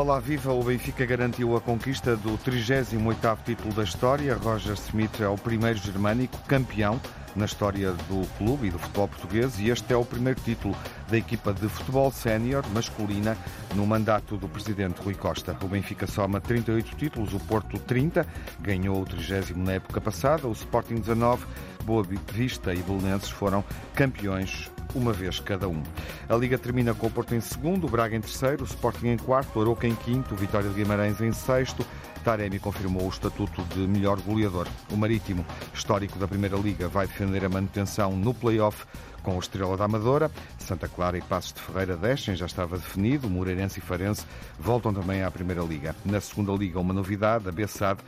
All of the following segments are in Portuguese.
Olá, viva! O Benfica garantiu a conquista do 38º título da história. Roger Smith é o primeiro germânico campeão na história do clube e do futebol português e este é o primeiro título da equipa de futebol sénior masculina no mandato do presidente Rui Costa. O Benfica soma 38 títulos, o Porto 30, ganhou o 30 na época passada, o Sporting 19, Boa Vista e Belenenses foram campeões uma vez cada um. A Liga termina com o Porto em segundo, o Braga em terceiro, o Sporting em quarto, o Aroca em quinto, o Vitória de Guimarães em sexto. Taremi confirmou o estatuto de melhor goleador. O Marítimo, histórico da Primeira Liga, vai defender a manutenção no play-off com o Estrela da Amadora. Santa Clara e Passos de Ferreira descem, já estava definido. Moreirense e Farense voltam também à Primeira Liga. Na Segunda Liga, uma novidade, a Bessade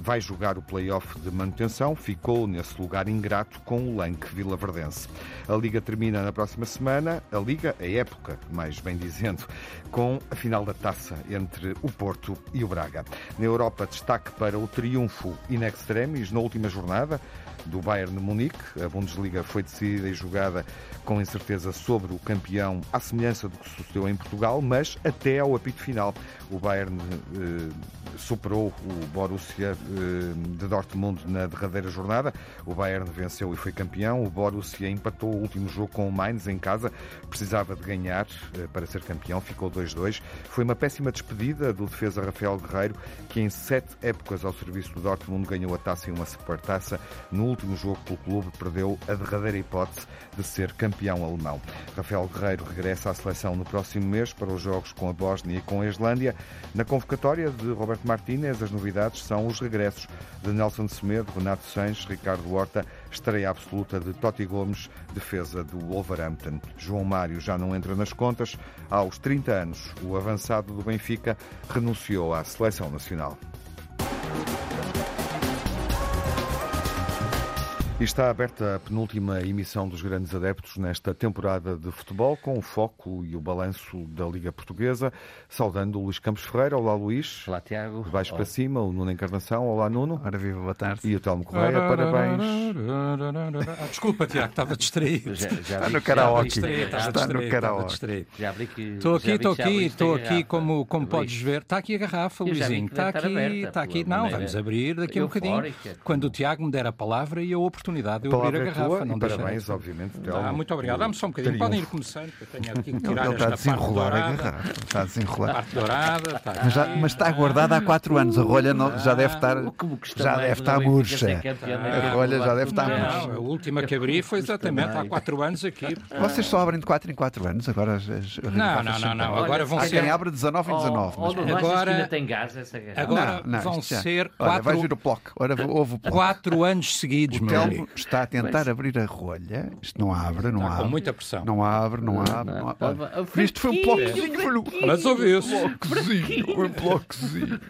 vai jogar o play-off de manutenção, ficou nesse lugar ingrato com o Lanque Vilaverdense. A Liga termina na próxima semana, a Liga, a época, mais bem dizendo, com a final da taça entre o Porto e o Braga. Na Europa, destaque para o triunfo in extremis na última jornada do Bayern de Munique. A Bundesliga foi decidida e jogada com incerteza sobre o campeão, à semelhança do que sucedeu em Portugal, mas até ao apito final. O Bayern eh, superou o Borussia de Dortmund na derradeira jornada. O Bayern venceu e foi campeão. O Borussia empatou o último jogo com o Mainz em casa. Precisava de ganhar eh, para ser campeão. Ficou 2-2. Foi uma péssima despedida do defesa Rafael Guerreiro, que em sete épocas ao serviço do Dortmund ganhou a taça e uma supertaça. No último jogo pelo clube perdeu a derradeira hipótese de ser campeão alemão. Rafael Guerreiro regressa à seleção no próximo mês para os jogos com a Bósnia e com a Islândia. Na convocatória de Roberto Martínez, as novidades são os regressos de Nelson Semedo, Renato Sanches, Ricardo Horta, estreia absoluta de Totti Gomes, defesa do Wolverhampton. João Mário já não entra nas contas. Aos 30 anos, o avançado do Benfica renunciou à seleção nacional. E está aberta a penúltima emissão dos Grandes Adeptos nesta temporada de futebol, com o foco e o balanço da Liga Portuguesa, saudando o Luís Campos Ferreira. Olá, Luís. Olá, Tiago. De baixo Olá. para cima, o Nuno Encarnação. Olá, Nuno. Ora, viva, boa tarde. E o Telmo Correia, parabéns. Ah, desculpa, Tiago, estava distraído. Já, já está no karaoke. Está no karaoke. Estou aqui, estou aqui, estou aqui, como, como podes ver. Está aqui a garrafa, Luizinho. Está aqui, está aqui. Não, vamos abrir daqui a um bocadinho. Quando o Tiago me der a palavra e a oportunidade oportunidade de eu abrir a garrafa. Tua, não parabéns, de... obviamente. Ah, muito obrigado. Dá-me só um bocadinho. Podem ir começando, que eu tenho aqui que tirar ele está a desenrolar a garrafa. Está a desenrolar. Parte dourada. Está mas, já, mas, está guardada há 4 anos. A rolha não, já deve estar, já deve estar murcha. A rolha já deve estar murcha. A última que abri foi exatamente há 4 anos aqui. Vocês só abrem de 4 em 4 anos? Agora as, não, não, não, não. Agora vão ser. Quem abre 19 em 19. Agora ainda tem gás essa garrafa. Agora vão ser 4 Vai vir o bloco. Houve o 4 anos seguidos, meu está a tentar tentar abrir a rolha, isto não abre, não Está abre. com muita pressão. Não abre, não, abre. Não, abre. Isto foi um bloquezinho. Mas ouviu-se. Um bloquezinho, um bloquezinho.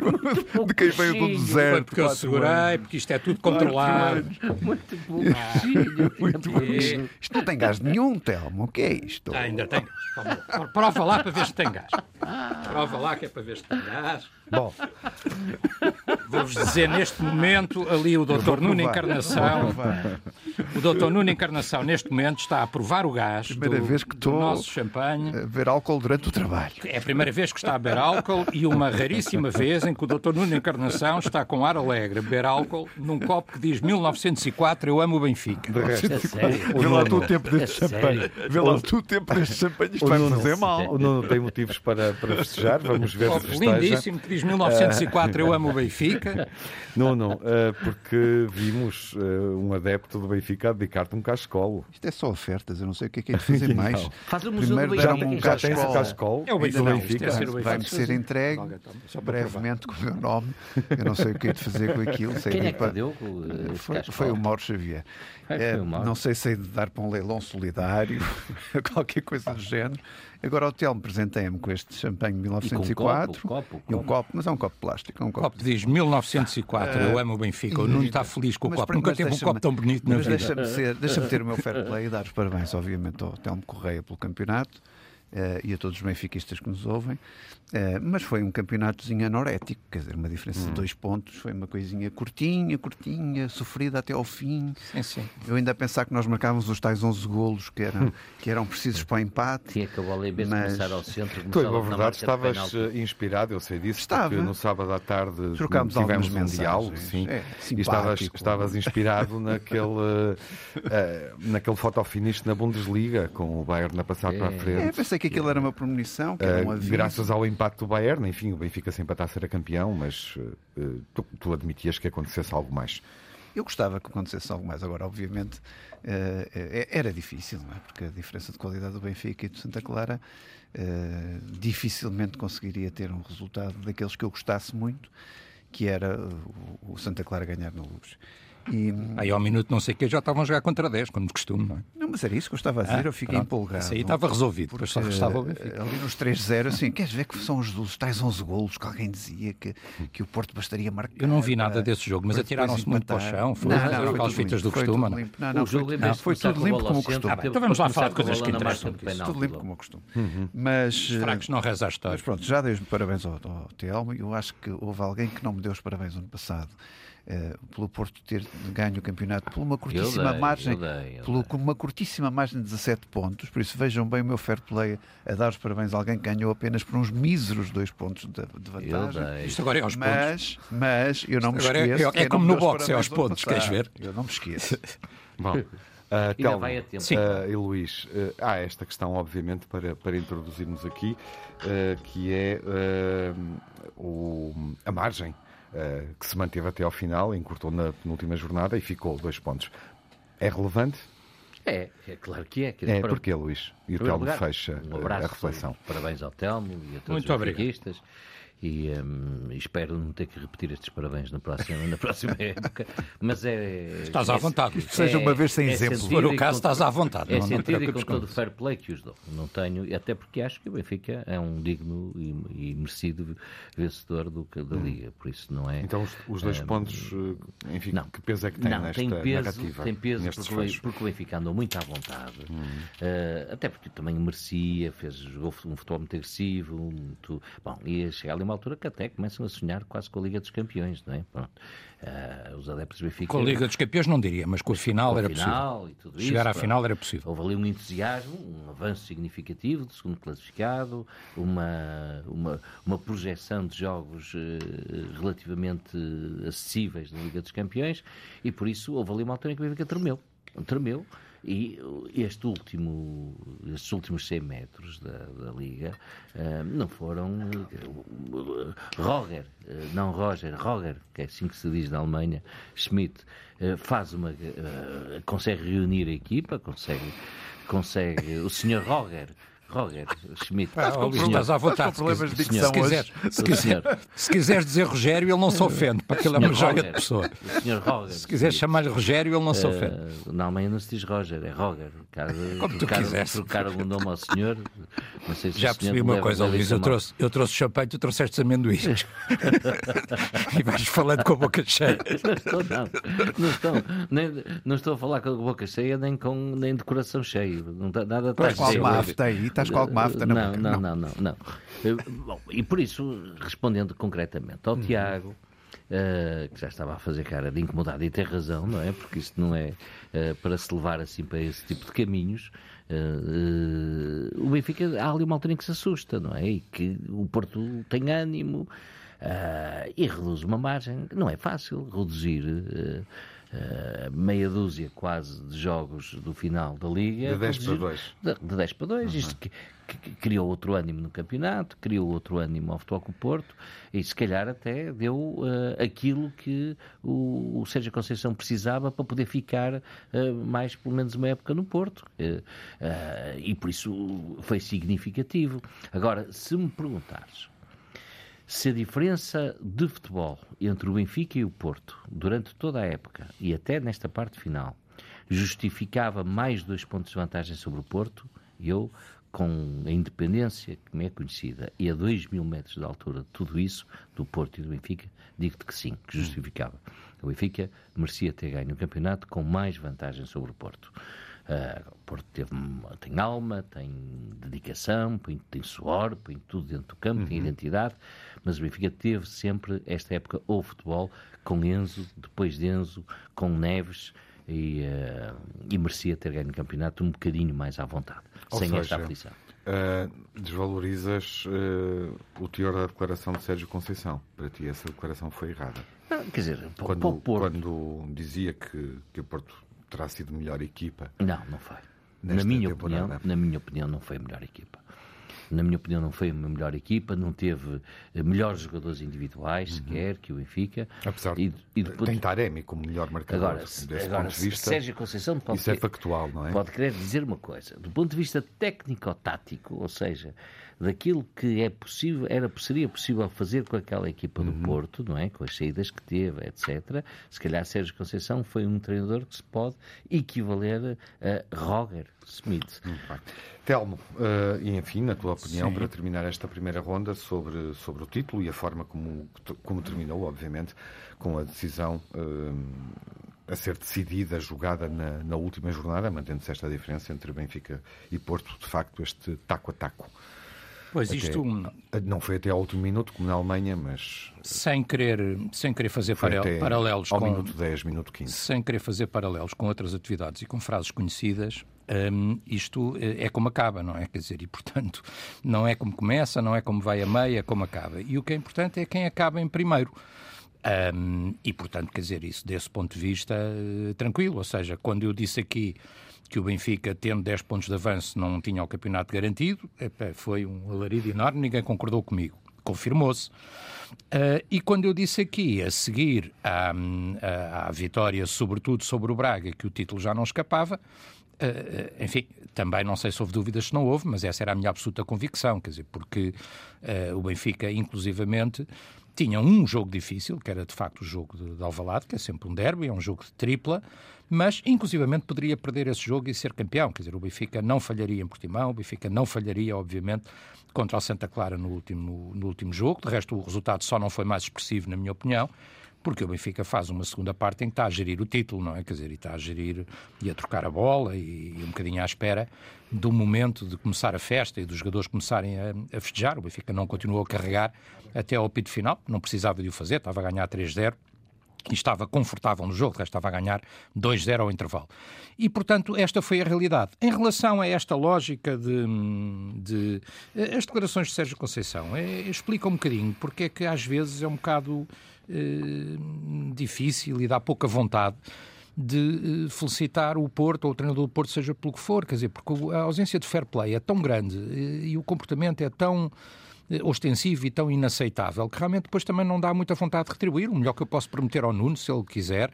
De quem veio do deserto. Foi porque eu segurei, porque isto é tudo controlado. Muito bloquinho. Muito bloquinho. Isto não tem gás nenhum, Telmo. O que é isto? Ainda tem. Prova lá para ver se tem gás. Prova lá que é para ver se tem gás. Bom. Vou-vos dizer, neste momento, ali o doutor Nuno Encarnação, o doutor Nuno Encarnação, neste momento, está a provar o gás primeira do, vez que estou nosso champanhe. A beber álcool durante o trabalho. É a primeira vez que está a beber álcool e uma raríssima vez em que o doutor Nuno Encarnação está com ar alegre a beber álcool num copo que diz 1904, eu amo o Benfica. De resto, Vê lá tu o tempo deste champanhe. Vê lá tu o tempo deste champanhe. Isto vai fazer mal. O Nuno tem motivos para, para festejar. Vamos ver se festeja. lindíssimo que diz 1904, eu amo o Benfica. Não, não, eh, porque vimos eh, um adepto do Benfica a dedicar-te um cascolo. Isto é só ofertas, eu não sei o que é que é de fazer mais. Faz o Primeiro deram-me um cascolo. cascolo. É o Benfica. Vai-me ser entregue brevemente com o meu nome. Eu não sei o que é de fazer com aquilo. Quem é que perdeu? Foi, foi o Mauro Xavier. É, não sei se é de dar para um leilão solidário, qualquer coisa do género. Agora o Telmo presenteia-me com este champanhe de 1904 e, um copo, copo, e um copo, mas é um copo de plástico. É um copo, copo diz 1904, eu amo o Benfica. O Nuno está feliz com o copo. Nunca teve um copo tão bonito na vida. Deixa-me deixa ter o meu fair play e dar os parabéns, obviamente, ao Telmo Correia pelo campeonato uh, e a todos os benfiquistas que nos ouvem. Uh, mas foi um campeonatozinho anorético, quer dizer, uma diferença hum. de dois pontos, foi uma coisinha curtinha, curtinha, sofrida até ao fim. Sim, sim. Eu ainda a pensar que nós marcávamos os tais 11 golos que eram, que eram precisos para o empate. Tinha que a bola em vez de começar ao centro. Tu, na verdade, estavas inspirado, eu sei disso, Estava. porque no sábado à tarde Trocámos tivemos um diálogo, sim, é, e estavas, estavas inspirado naquele, uh, naquele fotofinish na Bundesliga, com o Bayern a passar é. para a frente. É, pensei que aquilo era uma premonição, que era um aviso. Graças ao impacto do Bayern, enfim, o Benfica está a ser campeão, mas uh, tu, tu, admitias que acontecesse algo mais. Eu gostava que acontecesse algo mais. Agora, obviamente, uh, era difícil, é? Porque a diferença de qualidade do Benfica e do Santa Clara uh, dificilmente conseguiria ter um resultado daqueles que eu gostasse muito, que era o, Santa Clara ganhar no Luz. E... Aí ao minuto não sei o que já estavam a jogar contra 10, como de costume, não é? Não, mas era isso que eu estava a dizer, ah, eu fiquei pronto. empolgado. Isso aí estava resolvido, depois só restava o Benfica. Ali nos 3-0, assim, queres ver que são os, os tais 11 golos que alguém dizia que, que o Porto bastaria marcar? Eu não vi nada desse jogo, mas atiraram-se muito para o chão, foi, não, não, aquelas fitas do costume. Não, não, o jogo foi, foi tudo limpo como o costume. Então vamos lá falar de coisas que interessam. Tudo limpo como o costume. Uhum. Mas... Os fracos não reza a história. Mas pronto, já dei os parabéns ao Telmo e eu acho que houve alguém que não me deu os parabéns ano passado pelo Porto ter ganho o campeonato por uma curtíssima dei, margem, dei, pelo, com uma curtíssima margem de 17 pontos. Por isso vejam bem o meu fair play a dar os parabéns a alguém que ganhou apenas por uns míseros dois pontos de, de vantagem. Isto agora é aos mas, pontos. Mas eu não me é- esqueço. É, é, é como no boxe, é aos pontos, queres ver? Eu não me esqueço. Bom. Uh, Telmo, vai a tempo. Uh, e Luís, uh, há esta questão, obviamente, para, para introduzirmos aqui, uh, que é o, a margem eh, que se manteve até ao final, encurtou na penúltima jornada e ficou dois pontos. É relevante? É, é claro que é. é, para... porquê, Luís? E o Telmo fecha um abraço, a reflexão. Parabéns ao Telmo e a todos Muito os benfiquistas e um, espero não ter que repetir estes parabéns na próxima, na próxima época. Mas é. Estás à vontade. É, Seja uma vez sem é exemplo. Se for o caso, estás à vontade. É não, sentido não e com todo o fair play que os dou. Não tenho, até porque acho que o Benfica é um digno e, e merecido vencedor do, da hum. Liga. Por isso não é. Então os, os dois um, pontos, eh, enfim, não, que peso é que tem não, nesta tem peso, narrativa? Tem peso porque, porque, o Benfica andou muito à vontade. Hum. Uh, até porque também merecia, fez, jogou um futebol muito agressivo. Muito, bom, ia chegar ali uma altura que até começa começam a sonhar quase com a Liga dos Campeões, não é? Pronto. Uh, os adeptos Benfica. Com a Liga dos Campeões não diria, mas com a final com era final possível. E tudo Chegar isso, à final era possível. Houve ali um entusiasmo, um avanço significativo do segundo classificado, uma, uma, uma projeção de jogos uh, relativamente acessíveis na Liga dos Campeões e por isso houve ali uma altura em que o Benfica tremeu. Tremeu e este último, estes últimos 100 metros da, da Liga uh, não foram. Uh, Roger, uh, não Roger, Roger, que é assim que se diz na Alemanha, Schmidt, faz uma. consegue reunir a equipa, consegue. consegue o senhor Roger Roger Schmidt. Ah, oh, estás à vontade. Problemas de se, quiser, se, quiser, se quiseres dizer Rogério, ele não se ofende, porque ele é uma joia de pessoa. O senhor Roger. Se quiseres chamar-lhe Rogério, ele não se ofende. Uh, na Alemanha não se diz Roger, é Roger. Cara, Como tu quiseres. Trocar algum nome ao senhor. Não sei se Já percebi uma coisa, Luís. Eu trouxe, eu trouxe champanhe, tu trouxeste amendoins. e vais falando com a boca cheia. Não estou, não. Não estou, nem, não estou a falar com a boca cheia, nem com nem de coração cheio. Não, nada está cheio. Qual afta aí? Estás com alguma afta na não, não, não, não, não, eh, Bom, e por isso, respondendo concretamente ao uhum. Tiago, Uh, que já estava a fazer cara de incomodado e tem razão, não é? Porque isto não é uh, para se levar assim para esse tipo de caminhos. Uh, o Benfica, há ali uma altura em que se assusta, não é? E que o Porto tem ânimo e reduz uma margem. Não é fácil reduzir uh, meia dúzia quase de jogos do final da Liga. De 10 para 2. De, de 10 para 2. Uhum. Isto que, que, criou outro ânimo no campeonato, criou outro ânimo ao Futebol o Porto e se calhar até deu uh, aquilo que o, o Sérgio Conceição precisava para poder ficar uh, mais pelo menos uma época no Porto. Uh, e por isso foi significativo. Agora, se me perguntares se a diferença de futebol entre o Benfica e o Porto, durante toda a época e até nesta parte final, justificava mais dois pontos de vantagem sobre o Porto, eu, com a independência que me é conhecida e a 2 mil metros de altura de tudo isso, do Porto e do Benfica, digo-te que sim, que justificava. O Benfica merecia ter ganho o campeonato com mais vantagem sobre o Porto. Uh, o Porto teve, tem alma, tem dedicação, tem suor, põe tudo dentro do campo, uhum. tem identidade, mas o Benfica teve sempre, esta época, o futebol com Enzo, depois de Enzo, com Neves, e, uh, e merecia ter ganho o campeonato um bocadinho mais à vontade, Ou sem seja, esta aflição. Uh, desvalorizas uh, o teor da declaração de Sérgio Conceição. Para ti, essa declaração foi errada. Não, quer dizer, quando, quando dizia que, que o Porto terá sido melhor equipa. Não, não foi. Na minha, opinião, na minha opinião, não foi a melhor equipa na minha opinião, não foi uma melhor equipa, não teve eh, melhores jogadores individuais, uhum. sequer, que o Benfica. Apesar e, e depois... tem Taremi como melhor marcador. Agora, desse agora, ponto de vista, Sérgio Conceição pode isso é factual, não é? Pode querer dizer uma coisa. Do ponto de vista técnico-tático, ou seja, daquilo que é possível, era, seria possível fazer com aquela equipa do uhum. Porto, não é? Com as saídas que teve, etc. Se calhar Sérgio Conceição foi um treinador que se pode equivaler a Roger Smith. Telmo, uh, e enfim, na tua opinião, Sim. para terminar esta primeira ronda sobre, sobre o título e a forma como, como terminou, obviamente, com a decisão uh, a ser decidida, jogada na, na última jornada, mantendo-se esta diferença entre Benfica e Porto, de facto, este taco a taco. Pois isto não foi até ao último minuto como na Alemanha, mas sem querer sem querer fazer paralelos ao com minuto 10, minuto 15. Sem querer fazer paralelos com outras atividades e com frases conhecidas, um, isto eh, é como acaba, não é? Quer dizer, e portanto, não é como começa, não é como vai a meia, é como acaba. E o que é importante é quem acaba em primeiro. Um, e portanto, quer dizer, isso desse ponto de vista, uh, tranquilo. Ou seja, quando eu disse aqui que o Benfica, tendo 10 pontos de avanço, não tinha o campeonato garantido, foi um alarido enorme, ninguém concordou comigo. Confirmou-se. Uh, e quando eu disse aqui, a seguir à, à, à, vitória, sobretudo sobre o Braga, que o título já não escapava, uh, enfim, também não sei se houve dúvidas se não houve, mas essa era a minha absoluta convicção, quer dizer, porque uh, o Benfica, inclusivamente, tinha um jogo difícil, que era de facto o jogo de, de Alvalade, que é sempre um derby, é um jogo de tripla, mas inclusivamente poderia perder esse jogo e ser campeão. Quer dizer, o Benfica não falharia em Portimão, o Benfica não falharia, obviamente, contra o Santa Clara no último, no último jogo. De resto, o resultado só não foi mais expressivo, na minha opinião porque o Benfica faz uma segunda parte em que está a gerir o título, não é? Quer dizer, e está a gerir e a trocar a bola e, e um bocadinho à espera do momento de começar a festa e dos jogadores começarem a, a festejar. O Benfica não continuou a carregar até ao pito final, não precisava de o fazer, estava a ganhar 3-0 e estava confortável no jogo, estava a ganhar 2-0 ao intervalo. E, portanto, esta foi a realidade. Em relação a esta lógica de. de as declarações de Sérgio Conceição, é, explica um bocadinho porque é que às vezes é um bocado eh, difícil e dá pouca vontade de eh, felicitar o Porto ou o treinador do Porto, seja pelo que for, quer dizer, porque a ausência de fair play é tão grande eh, e o comportamento é tão ostensivo e tão inaceitável que realmente depois também não dá muita vontade de retribuir. O melhor que eu posso prometer ao Nuno, se ele quiser,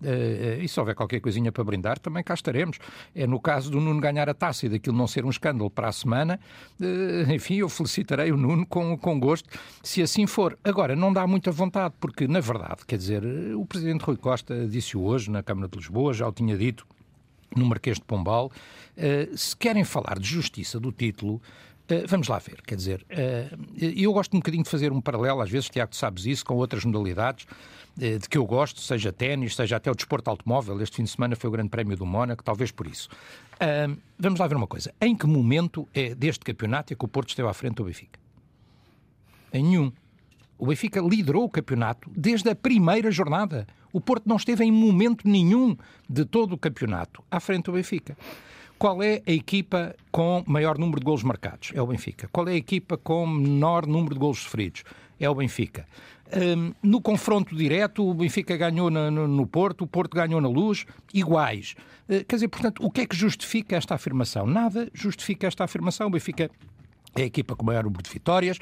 Uh, e se houver qualquer coisinha para brindar, também cá estaremos. É no caso do Nuno ganhar a taça e daquilo não ser um escândalo para a semana, uh, enfim, eu felicitarei o Nuno com, com gosto, se assim for. Agora, não dá muita vontade, porque, na verdade, quer dizer, o Presidente Rui Costa disse hoje na Câmara de Lisboa, já o tinha dito no Marquês de Pombal, se querem falar de justiça do título, vamos lá ver, quer dizer, uh, eu gosto um bocadinho de fazer um paralelo, às vezes, Tiago, sabes isso, com outras modalidades uh, de que eu gosto, seja ténis, seja até o desporto automóvel. Este fim de semana foi o Grande Prémio do Mónaco, talvez por isso. vamos lá ver uma coisa. Em que momento é deste campeonato é que o Porto esteve à frente do Benfica? Em nenhum. O Benfica liderou o campeonato desde a primeira jornada. O Porto não esteve em momento nenhum de todo o campeonato à frente do Benfica. Qual é a equipa com maior número de golos marcados? É o Benfica. Qual é a equipa com menor número de golos sofridos? É o Benfica. Um, no confronto direto, o Benfica ganhou no, no, Porto, o Porto ganhou na Luz, iguais. Uh, quer dizer, portanto, o que é que justifica esta afirmação? Nada justifica esta afirmação. O Benfica é a equipa com maior número de vitórias,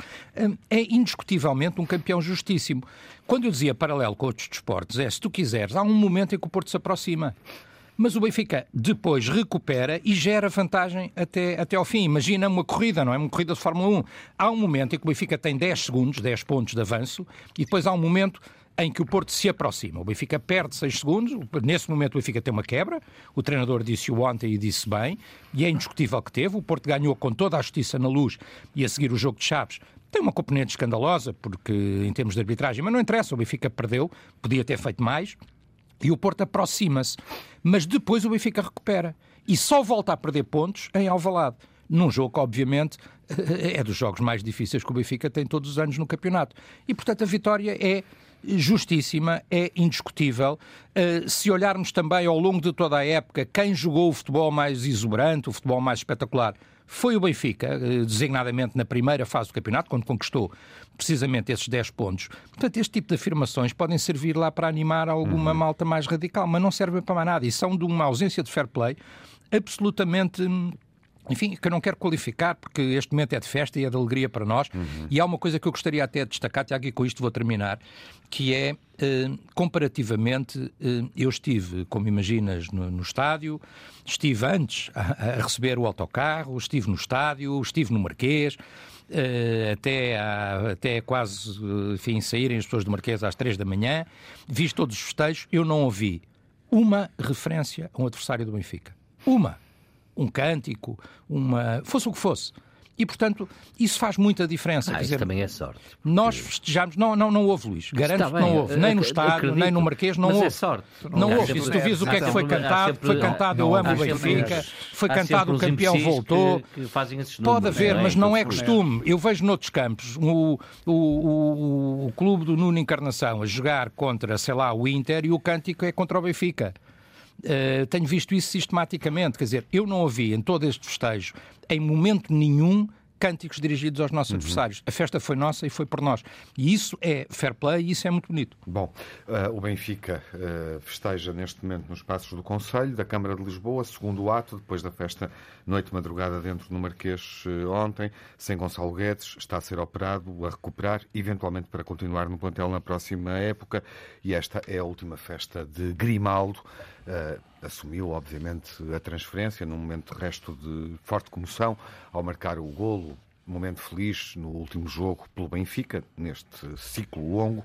é indiscutivelmente um campeão justíssimo. Quando eu dizia paralelo com outros desportos, é se tu quiseres, há um momento em que o Porto se aproxima. Mas o Benfica depois recupera e gera vantagem até, até ao fim. Imagina uma corrida, não é? Uma corrida de Fórmula 1. Há um momento em que o Benfica tem 10 segundos, 10 pontos de avanço, e depois há um momento em que o Porto se aproxima. O Benfica perde 6 segundos, nesse momento o Benfica tem uma quebra, o treinador disse-o ontem e disse bem, e é indiscutível que teve. O Porto ganhou com toda a justiça na luz e a seguir o jogo de Chaves. Tem uma componente escandalosa, porque em termos de arbitragem, mas não interessa, o Benfica perdeu, podia ter feito mais, e o Porto aproxima-se. Mas depois o Benfica recupera. e só volta a perder pontos em Alvalade num jogo que, obviamente, é dos jogos mais difíceis que o Benfica tem todos os anos no campeonato. E, portanto, a vitória é justíssima, é indiscutível. Uh, se olharmos também ao longo de toda a época, quem jogou o futebol mais exuberante, o futebol mais espetacular, foi o Benfica, uh, designadamente na primeira fase do campeonato, quando conquistou precisamente esses 10 pontos. Portanto, este tipo de afirmações podem servir lá para animar alguma uhum. malta mais radical, mas não servem para mais nada e são de uma ausência de fair play absolutamente hum, enfim, que eu não quero qualificar, porque este momento é de festa e é de alegria para nós. Uhum. E há uma coisa que eu gostaria até de destacar, Tiago, e com isto vou terminar, que é, eh, comparativamente, eh, eu estive, como imaginas, no, no estádio, estive antes a, a, receber o autocarro, estive no estádio, estive no Marquês, eh, até, a, até quase, enfim, saírem as pessoas do Marquês às três da manhã, vi todos os festejos, eu não ouvi uma referência a um adversário do Benfica. Uma um cântico, uma. fosse o que fosse. E, portanto, isso faz muita diferença. Ah, dizer, também é sorte. Porque... Nós festejamos, não, não, não houve, Luís. Garanto que não houve. Nem no estádio, nem no Marquês, não mas houve. É sorte. Não, houve. E se tu vês o que é que foi cantado, sempre, foi cantado Eu amo o Benfica, foi cantado O Campeão Voltou. Que, que números, Pode haver, é? mas não é costume. Eu vejo noutros campos o, o, o, o clube do Nuno Encarnação a jogar contra, sei lá, o Inter e o cântico é contra o Benfica. Uh, tenho visto isso sistematicamente. Quer dizer, eu não ouvi em todo este festejo, em momento nenhum, cânticos dirigidos aos nossos uhum. adversários. A festa foi nossa e foi por nós. E isso é fair play e isso é muito bonito. Bom, uh, o Benfica uh, festeja neste momento nos passos do Conselho, da Câmara de Lisboa, segundo ato, depois da festa noite-madrugada dentro no Marquês uh, ontem, sem Gonçalo Guedes, está a ser operado, a recuperar, eventualmente para continuar no plantel na próxima época. E esta é a última festa de Grimaldo. Uh, assumiu, obviamente, a transferência num momento de resto de forte comoção ao marcar o golo, momento feliz no último jogo pelo Benfica, neste ciclo longo.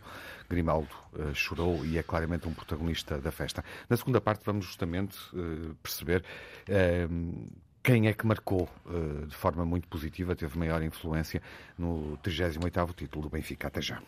Grimaldo uh, chorou e é claramente um protagonista da festa. Na segunda parte vamos justamente uh, perceber quem é que marcou de forma muito positiva, teve maior influência no 38º título do Benfica. Até já.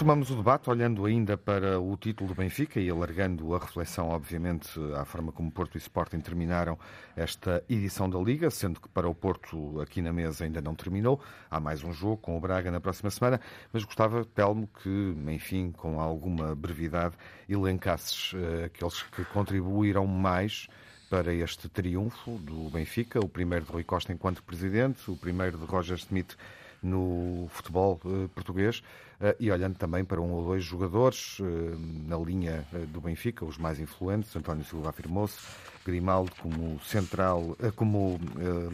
Retomamos o debate olhando ainda para o título do Benfica e alargando a reflexão, obviamente, à forma como Porto e Sporting terminaram esta edição da Liga, sendo que para o Porto aqui na mesa ainda não terminou. Há mais um jogo com o Braga na próxima semana, mas gostava, Telmo, que, enfim, com alguma brevidade, elencasses uh, aqueles que contribuíram mais para este triunfo do Benfica, o primeiro de Rui Costa enquanto presidente, o primeiro de Roger Smith no futebol uh, português. Eh, e olhando também para um ou dois jogadores eh, na linha eh, do Benfica, os mais influentes, António Silva afirmou-se, Grimaldo como central, como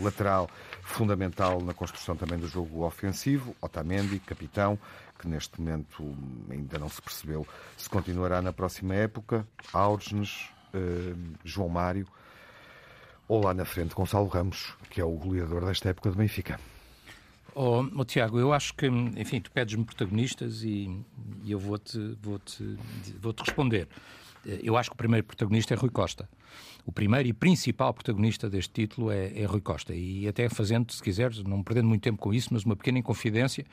lateral fundamental na construção também do jogo ofensivo, Otamendi, capitão, que neste momento ainda não se percebeu se continuará na próxima época, Áurgenes, João Mário, ou lá na frente Gonçalo Ramos, que é o goleador desta época do Benfica. Oh, oh, Tiago, eu acho que, enfim, tu pedes-me protagonistas e, e eu vou-te vou -te, vou -te responder. Eu acho que o primeiro protagonista é Rui Costa. O primeiro e principal protagonista deste título é, é Rui Costa. E até fazendo, se quiseres, não perdendo muito tempo com isso, mas uma pequena inconfidência,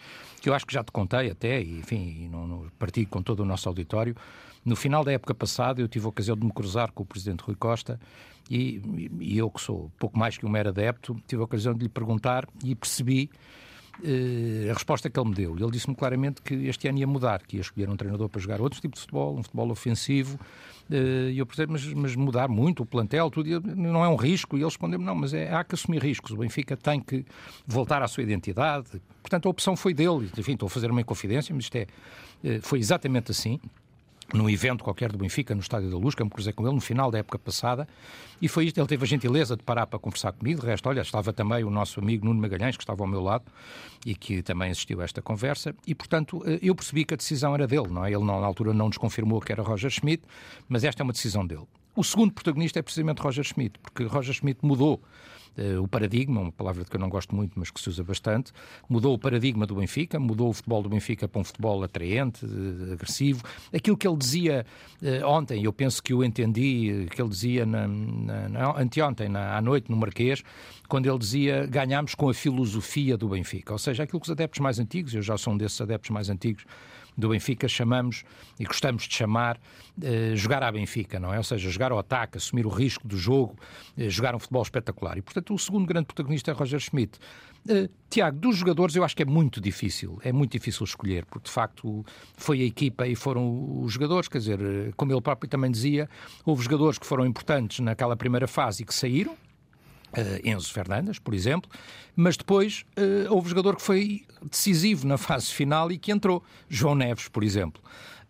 que eu acho que já te contei até, e enfim, não, não partilho com todo o nosso auditório. No final da época passada, eu tive a ocasião de me cruzar com o presidente Rui Costa e, e eu, que sou pouco mais que um mero adepto, tive a ocasião de lhe perguntar e percebi a resposta que ele me deu. Ele disse-me claramente que este ano ia mudar, que ia escolher um treinador para jogar outro tipo de futebol, um futebol ofensivo. Uh, e eu percebi, mas, mas, mudar muito o plantel, tudo, não é um risco? E ele respondeu-me, não, mas é, há que assumir riscos. O Benfica tem que voltar à sua identidade. Portanto, a opção foi dele. Enfim, estou a fazer uma inconfidência, mas isto é, uh, foi exatamente assim num evento qualquer do Benfica, no Estádio da Luz, que eu me cruzei com ele no final da época passada, e foi isto, ele teve a gentileza de parar para conversar comigo, de resto, olha, estava também o nosso amigo Nuno Magalhães, que estava ao meu lado, e que também assistiu a esta conversa, e portanto eh, eu percebi que a decisão era dele, não é? Ele na altura não nos confirmou que era Roger Schmidt, mas esta é uma decisão dele. O segundo protagonista é precisamente Roger Schmidt, porque Roger Schmidt mudou o paradigma, uma palavra que eu não gosto muito, mas que se usa bastante, mudou o paradigma do Benfica, mudou o futebol do Benfica para um futebol atraente, uh, agressivo. Aquilo que ele dizia uh, ontem, eu penso que o entendi, que ele dizia na, na, na, anteontem, na, à noite, no Marquês, quando ele dizia ganhámos com a filosofia do Benfica. Ou seja, aquilo que os adeptos mais antigos, eu já sou um desses adeptos mais antigos, do Benfica chamamos e gostamos de chamar uh, jogar à Benfica, não é? Ou seja, jogar ao ataque, assumir o risco do jogo, uh, jogar um futebol espetacular. E, portanto, o segundo grande protagonista é Roger Schmidt. Uh, Tiago, dos jogadores eu acho que é muito difícil, é muito difícil escolher, porque de facto foi a equipa e foram os jogadores, quer dizer, como ele próprio também dizia, houve jogadores que foram importantes naquela primeira fase e que saíram, Uh, Enzo Fernandes, por exemplo, mas depois uh, houve jogador que foi decisivo na fase final e que entrou, João Neves, por exemplo.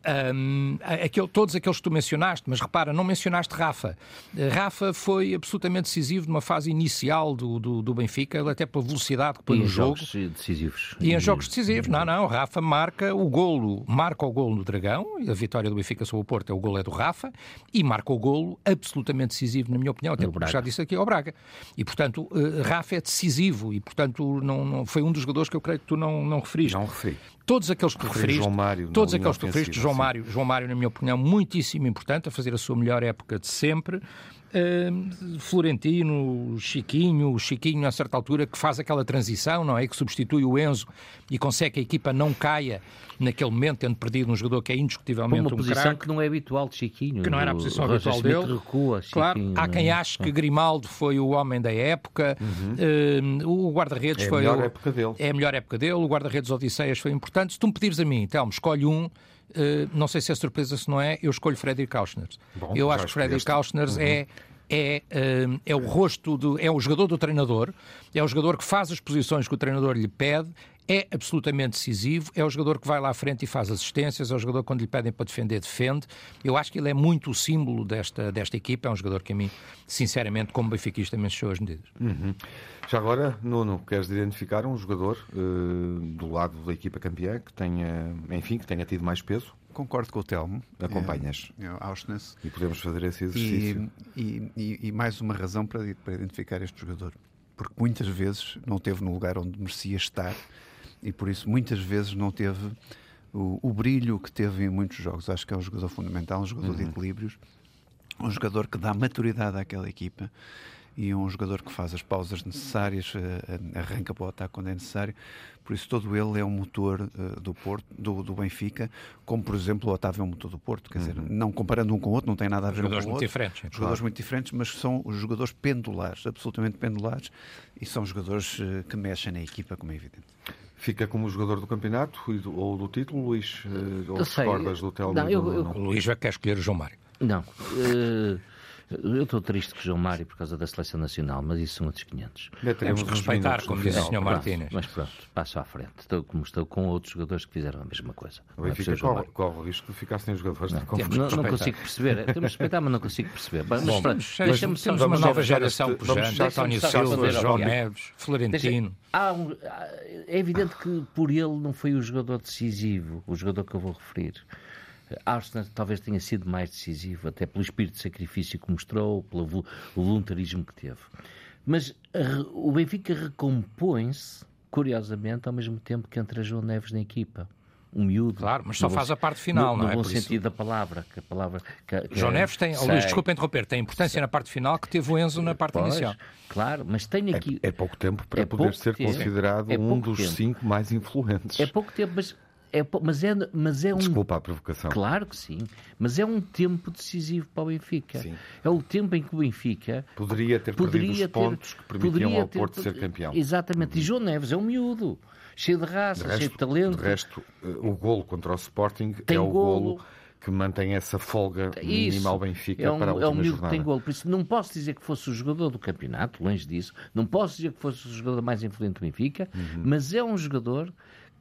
Um, aquele, todos aqueles que tu mencionaste, mas repara, não mencionaste Rafa. Uh, Rafa foi absolutamente decisivo numa fase inicial do, do, do Benfica, até pela velocidade que põe no jogo. jogos decisivos. E em jogos decisivos. Não, não, Rafa marca o golo, marca o golo no Dragão, a vitória do Benfica sobre o Porto, é o golo é do Rafa, e marca o golo absolutamente decisivo, na minha opinião, até porque já disse aqui ao Braga. E, portanto, uh, Rafa é decisivo e, portanto, não, não, foi um dos jogadores que eu creio que tu não, não referiste. Não referi todos aqueles que tu referiste, João Mário, todos aqueles que tu referiste, João Mário, João Mário, na minha opinião, muitíssimo importante, a fazer a sua melhor época de sempre. Uh, Florentino, Chiquinho, Chiquinho a certa altura que faz aquela transição, não é? Que substitui o Enzo e consegue que a equipa não caia naquele momento, tendo perdido um jogador que é indiscutivelmente uma um posição que não é habitual de Chiquinho. Que não era a posição habitual dele. Recua, claro, há quem é? ache que Grimaldo foi o homem da época, uhum. uh, o guarda-redes é foi. É a melhor o... época dele. É a melhor época dele, o guarda-redes Odisseias foi importante. Se tu me pedires a mim, Telmo, escolhe um. Uh, não sei se é surpresa, se não é, eu escolho Frederic Kauschner. eu acho que Frederic Kauschner uhum. é é, uh, é o rosto, do, é o jogador do treinador, é o jogador que faz as posições que o treinador lhe pede, é absolutamente decisivo, é o jogador que vai lá à frente e faz assistências, é o jogador que quando lhe pedem para defender, defende. Eu acho que ele é muito o símbolo desta, desta equipa, é um jogador que a mim, sinceramente, como benfiquista, me encheu as medidas. Uhum. Já agora, Nuno, queres identificar um jogador uh, do lado da equipa campeã que tenha, enfim, que tenha tido mais peso? Concordo com o Telmo. Acompanhas. É, é Auschwitz. E podemos fazer esse exercício. E, e, e, mais uma razão para, para identificar este jogador. Porque muitas vezes não teve no lugar onde merecia estar e por isso muitas vezes não teve o, o, brilho que teve em muitos jogos. Acho que é um jogador fundamental, um jogador uhum. de equilíbrios, um jogador que dá maturidade àquela equipa e um jogador que faz as pausas necessárias, eh, arranca para o ataque quando é necessário. Por isso, todo ele é um motor uh, do Porto, do, do, Benfica, como por exemplo o Otávio é um motor do Porto. Quer uhum. dizer, não comparando um com o outro, não tem nada a ver jogadores um com o outro. Diferentes, jogadores claro. muito diferentes, mas são os jogadores pendulares, absolutamente pendulares, e são jogadores que mexem na equipa, como é evidente. Fica como jogador do campeonato ou do título, Luís? Ou discordas do Telmo? Não, eu, Luís vai quer escolher o João Mário. Não. Uh, eu estou triste com o João Mário por causa da seleção nacional, mas isso são outros 500. Temos que respeitar, como disse o Sr. Martínez. Mas pronto, passo à frente. Estou como estou com outros jogadores que fizeram a mesma coisa. O Benfica corre, corre o risco de ficar sem jogadores. Não, não, não consigo perceber. Temos que respeitar, mas não consigo perceber. Mas, Bom, mas, deixa-me temos uma nova geração pujante. António Silva, João Neves, Florentino. É evidente que por ele não foi o jogador decisivo, o jogador que eu vou referir. Arsenal talvez tenha sido mais decisivo, até pelo espírito de sacrifício que mostrou, pelo voluntarismo que teve. Mas a, o Benfica recompõe-se, curiosamente, ao mesmo tempo que entra João Neves na equipa um miúdo. Claro, mas só faz a parte final, no, não é? No bom sentido isso. da palavra. Que a palavra que, que João é, Neves tem, sei, Luís, desculpa interromper, tem importância sei. na parte final que teve o Enzo na parte pois, inicial. Claro, mas tem aqui. É, é pouco tempo para é poder ser tempo. considerado é um dos tempo. cinco mais influentes. É pouco tempo, mas é, mas, é, mas é um. Desculpa a provocação. Claro que sim. Mas é um tempo decisivo para o Benfica. Sim. É o tempo em que o Benfica. Poderia ter poderia perdido os pontos que permitiam ao ter, Porto ser campeão. Exatamente. E João Neves é um miúdo. Cheio de raça, de resto, cheio de talento. De resto, eh, o golo contra o Sporting Tem é o golo, golo que mantém essa folga mínima ao Benfica é um, para a última é um jornada. Que tem golo. Por isso, não posso dizer que fosse o jogador do campeonato, longe disso. Não posso dizer que fosse o jogador mais influente do Benfica, uhum. mas é um jogador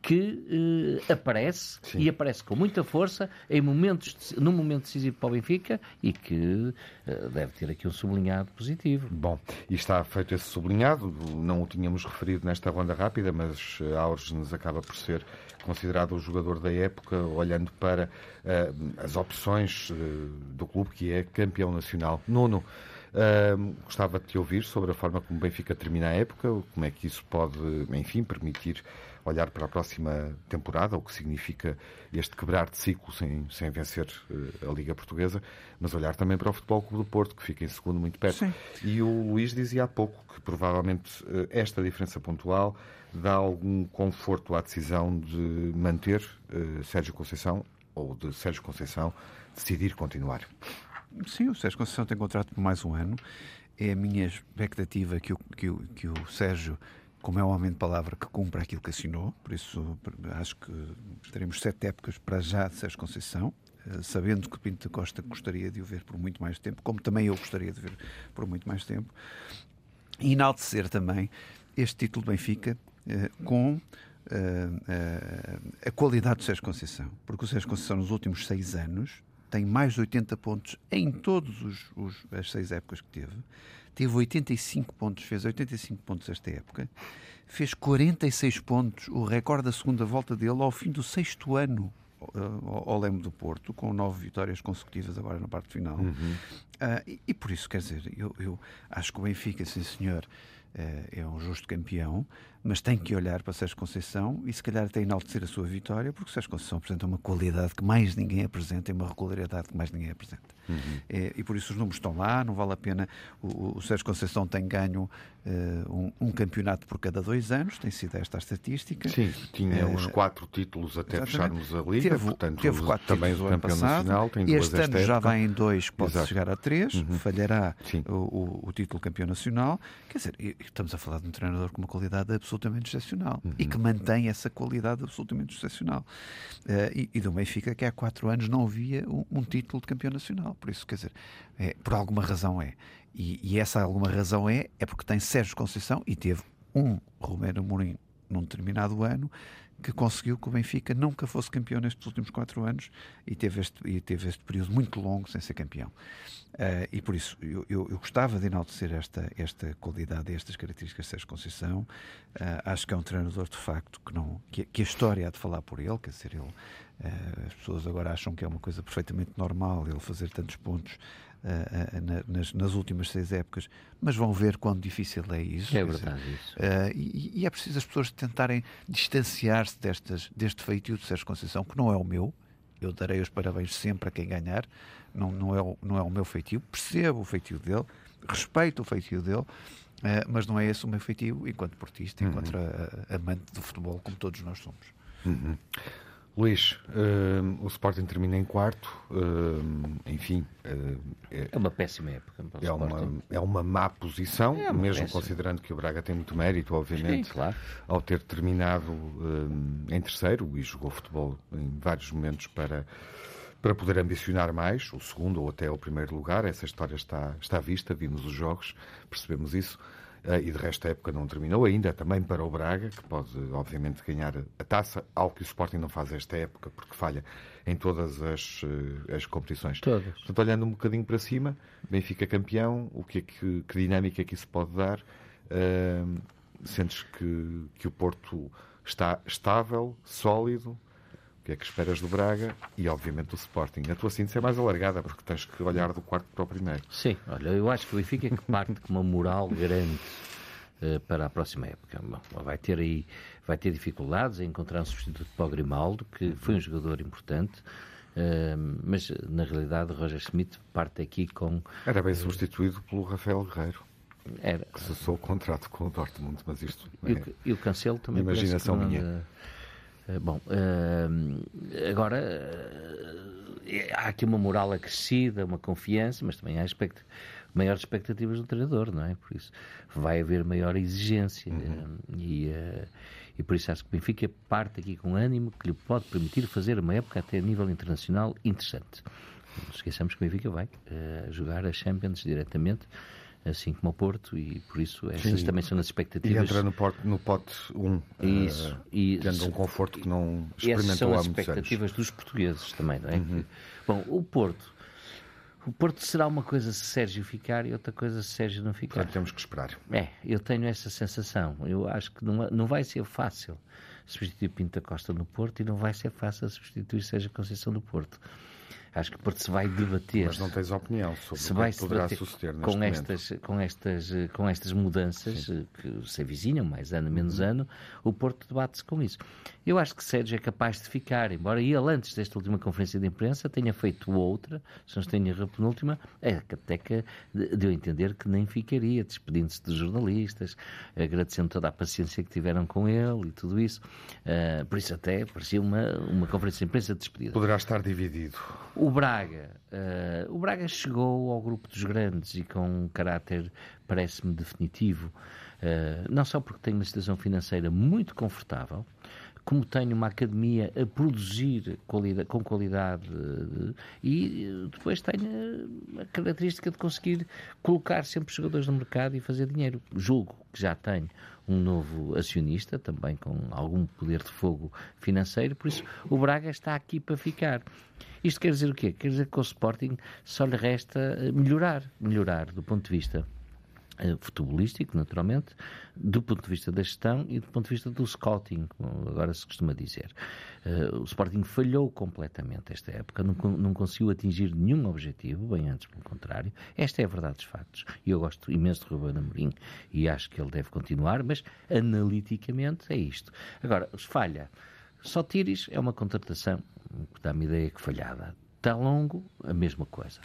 que uh, aparece Sim. e aparece com muita força em momentos, num momento decisivo para o Benfica e que uh, deve ter aqui um sublinhado positivo. Bom, e está feito esse sublinhado, não o tínhamos referido nesta ronda rápida, mas uh, Aures nos acaba por ser considerado o jogador da época, olhando para uh, as opções do clube que é campeão nacional. Nono, Uh, gostava de te ouvir sobre a forma como o Benfica termina a época, como é que isso pode, enfim, permitir olhar para a próxima temporada, o que significa este quebrar de ciclo sem, sem vencer uh, a Liga Portuguesa, mas olhar também para o Futebol Clube do Porto, que fica em segundo muito perto. Sim. E o Luís dizia há pouco que provavelmente uh, esta diferença pontual dá algum conforto à decisão de manter uh, Sérgio Conceição ou de Sérgio Conceição decidir continuar. Sim, o Sérgio Conceição tem contrato por mais um ano. É a minha expectativa que o, que o, que o Sérgio como é um homem de palavra que cumpre aquilo que assinou, por isso acho que teremos sete épocas para já de Sérgio Conceição, eh, sabendo que Pinto da Costa gostaria de o ver por muito mais tempo, como também eu gostaria de ver por muito mais tempo, e enaltecer também este título do Benfica eh, com eh, a qualidade do Sérgio Conceição, porque o Sérgio Conceição nos últimos seis anos tem mais de 80 pontos em todas as seis épocas que teve teve 85 pontos, fez 85 pontos esta época, fez 46 pontos, o recorde da segunda volta dele ao fim do sexto ano uh, ao Leme do Porto, com nove vitórias consecutivas agora na parte final. Uhum. Uh, e, e, por isso, quer dizer, eu, eu acho que o Benfica, sim senhor, uh, é um justo campeão, mas tem que olhar para Sérgio Conceição e se calhar até enaltecer a sua vitória, porque Sérgio Conceição apresenta uma qualidade que mais ninguém apresenta e uma regularidade que mais ninguém apresenta. Uhum. É, e por isso os números estão lá, não vale a pena. O, o Sérgio Conceição tem ganho uh, um, um, campeonato por cada dois anos, tem sido esta a estatística. Sim, tinha é, os quatro títulos até exatamente. fecharmos a Liga, teve, portanto, teve quatro também o campeão nacional, tem duas Este ano já vai em dois, pode Exato. chegar a três, uhum. falhará o, o, o, título campeão nacional. Quer dizer, estamos a falar de um treinador com uma qualidade absolutamente excepcional uhum. e que mantém essa qualidade absolutamente excepcional. Uh, e, e do Benfica, que há quatro anos não havia um, um título de campeão nacional. Por isso, quer dizer, é, por alguma razão é. E, e, essa alguma razão é, é porque tem Sérgio Conceição e teve um Romero Mourinho num determinado ano que conseguiu que o Benfica nunca fosse campeão nestes últimos quatro anos e teve este, e teve este período muito longo sem ser campeão. Uh, e por isso eu, eu, eu, gostava de enaltecer esta, esta qualidade, estas características de Sérgio Conceição. Uh, acho que é um treinador de facto que, não, que, que, a história há de falar por ele, quer dizer, ele, uh, as pessoas agora acham que é uma coisa perfeitamente normal ele fazer tantos pontos uh, nas, nas, últimas seis épocas, mas vão ver quão difícil é isso. É verdade dizer, isso. Uh, e, e, é preciso as pessoas tentarem distanciar-se deste feitio de Sérgio Conceição, que não é o meu. Eu darei os parabéns sempre a quem ganhar. Não, não, é, o, não é o meu feitio. Percebo o feitio dele, respeito o feitio dele. Uh, mas não é esse o meu feitio enquanto portista, enquanto uhum. a, a, amante do futebol, como todos nós somos. Uhum. Luís, uh, o Sporting termina em quarto, uh, enfim. Uh, é, é, uma péssima época. É uma, é uma má posição, é uma mesmo péssima. considerando que o Braga tem muito mérito, obviamente, Sim, claro. ao ter terminado em terceiro e jogou futebol em vários momentos para, para poder ambicionar mais, o segundo ou até o primeiro lugar. Essa história está, está vista, vimos os jogos, percebemos isso. Uh, e de resto a época não terminou ainda, também para o Braga, que pode obviamente ganhar a taça, algo que o Sporting não faz esta época, porque falha em todas as, uh, as competições. Todas. Portanto, olhando um bocadinho para cima, Benfica campeão, o que, é que, que dinâmica é que isso pode dar? Uh, sentes que, que o Porto está estável, sólido? O que é que esperas do Braga e, obviamente, do Sporting? A tua síntese é mais alargada, porque tens que olhar do quarto para o primeiro. Sim, olha, eu acho que o Benfica é que parte com uma moral grande uh, para a próxima época. Bom, vai ter aí vai ter dificuldades em encontrar um substituto para o Grimaldo, que foi um jogador importante. Uh, mas na realidade Roger Smith parte aqui com. Era bem substituído pelo Rafael Guerreiro. Era. Que cessou o contrato com o Dortmund, mas isto. E, é... e o Cancelo também. Imaginação minha. Bom, uh, agora uh, há aqui uma moral acrescida, uma confiança, mas também há expect maiores expectativas do treinador, não é? Por isso vai haver maior exigência uhum. e, e por isso acho que o Benfica parte aqui com ânimo que lhe pode permitir fazer uma época até a nível internacional interessante. Não esqueçamos que o Benfica vai jogar a Champions diretamente assim como o Porto, e por isso essas Sim. também são as expectativas. E entra no, pote, no pote 1, um, isso, uh, e, tendo um conforto que não experimentou são as expectativas anos. dos portugueses também, não é? Uhum. bom, o Porto. O Porto será uma coisa se Sérgio ficar e outra coisa se Sérgio não ficar. Portanto, temos que esperar. É, eu tenho essa sensação. Eu acho que não, não vai ser fácil substituir Pinto da Costa no Porto e não vai ser fácil substituir Sérgio Conceição no Porto. Acho que o Porto se vai debater. Mas não tens opinião sobre se vai o que poderá suceder com momento. estas, com estas, com estas mudanças Sim. que se avizinham, mais ano, menos uhum. ano, o Porto debate-se com isso. Eu acho que Sérgio é capaz de ficar, embora ele, antes desta última conferência de imprensa, tenha feito outra, se não tenha a penúltima, é, até que deu a entender que nem ficaria, despedindo-se dos jornalistas, agradecendo toda a paciência que tiveram com ele e tudo isso. Uh, por isso até parecia uma, uma conferência de imprensa de despedida. Poderá estar dividido. O Braga, uh, o Braga chegou ao grupo dos grandes e com um caráter, parece-me, definitivo. Uh, não só porque tem uma situação financeira muito confortável, como tenho uma academia a produzir qualidade, com qualidade e depois tenho a característica de conseguir colocar sempre jogadores no mercado e fazer dinheiro. Julgo que já tenho um novo acionista, também com algum poder de fogo financeiro, por isso o Braga está aqui para ficar. Isto quer dizer o quê? Quer dizer que o Sporting só lhe resta melhorar, melhorar do ponto de vista eh, futebolístico, naturalmente, do ponto de vista da gestão e do ponto de vista do scouting, como agora se costuma dizer. Uh, o Sporting falhou completamente esta época, não, não conseguiu atingir nenhum objetivo, bem antes, pelo contrário. Esta é a verdade dos factos. E eu gosto imenso de Ruben Amorim e acho que ele deve continuar, mas analiticamente é isto. Agora, falha. Só Tiris é uma contratação que dá-me ideia que falhada. Está longo, a mesma coisa.